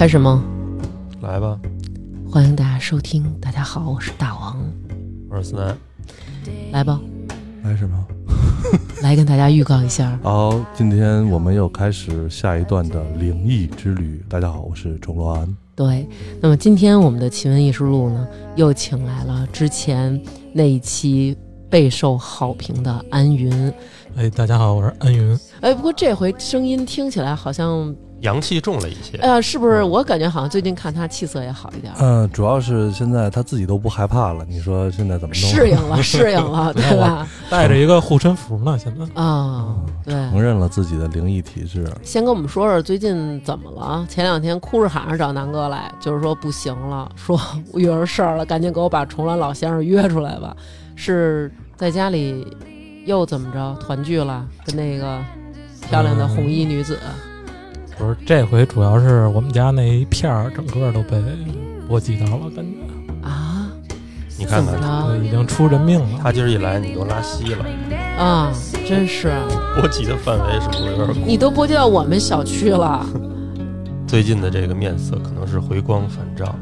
开始吗？来吧，欢迎大家收听。大家好，我是大王。我是思南。来吧，来什么？来跟大家预告一下。好，今天我们又开始下一段的灵异之旅。大家好，我是钟罗安。对，那么今天我们的奇闻异事录呢，又请来了之前那一期备受好评的安云。哎，大家好，我是安云。哎，不过这回声音听起来好像，阳气重了一些。呃，是不是？我感觉好像最近看他气色也好一点，嗯、主要是现在他自己都不害怕了。你说现在怎么弄？适应了，适应了，对吧？带着一个护身符呢，现在。啊，对。承认了自己的灵异体质。先跟我们说说最近怎么了？前两天哭着喊着找南哥来，就是说不行了，说我遇着事儿了，赶紧给我把重峦老先生约出来吧。是在家里又怎么着团聚了？跟那个漂亮的红衣女子，不是，这回主要是我们家那一片儿整个都被波及到了，感觉啊？你看看怎么对已经出人命了。他今儿一来，你都拉稀了，啊，真是，波及的范围是不是有点广？你都波及到我们小区了。最近的这个面色可能是回光返照。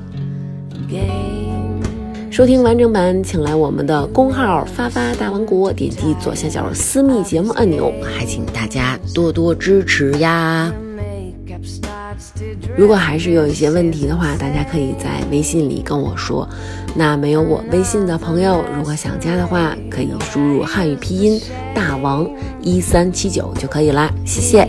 收听完整版，请来我们的公号“发发大王国”，点击左下角私密节目按钮，还请大家多多支持呀。如果还是有一些问题的话，大家可以在微信里跟我说。那没有我微信的朋友，如果想加的话，可以输入汉语拼音“大王一三七九”就可以啦。谢谢。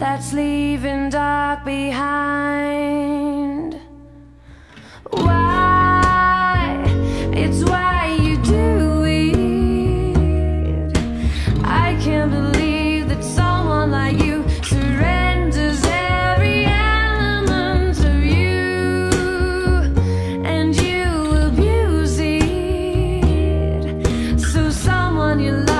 that's leaving dark behind. Why? It's why you do it. I can't believe that someone like you surrenders every element of you and you abuse it. So, someone you love.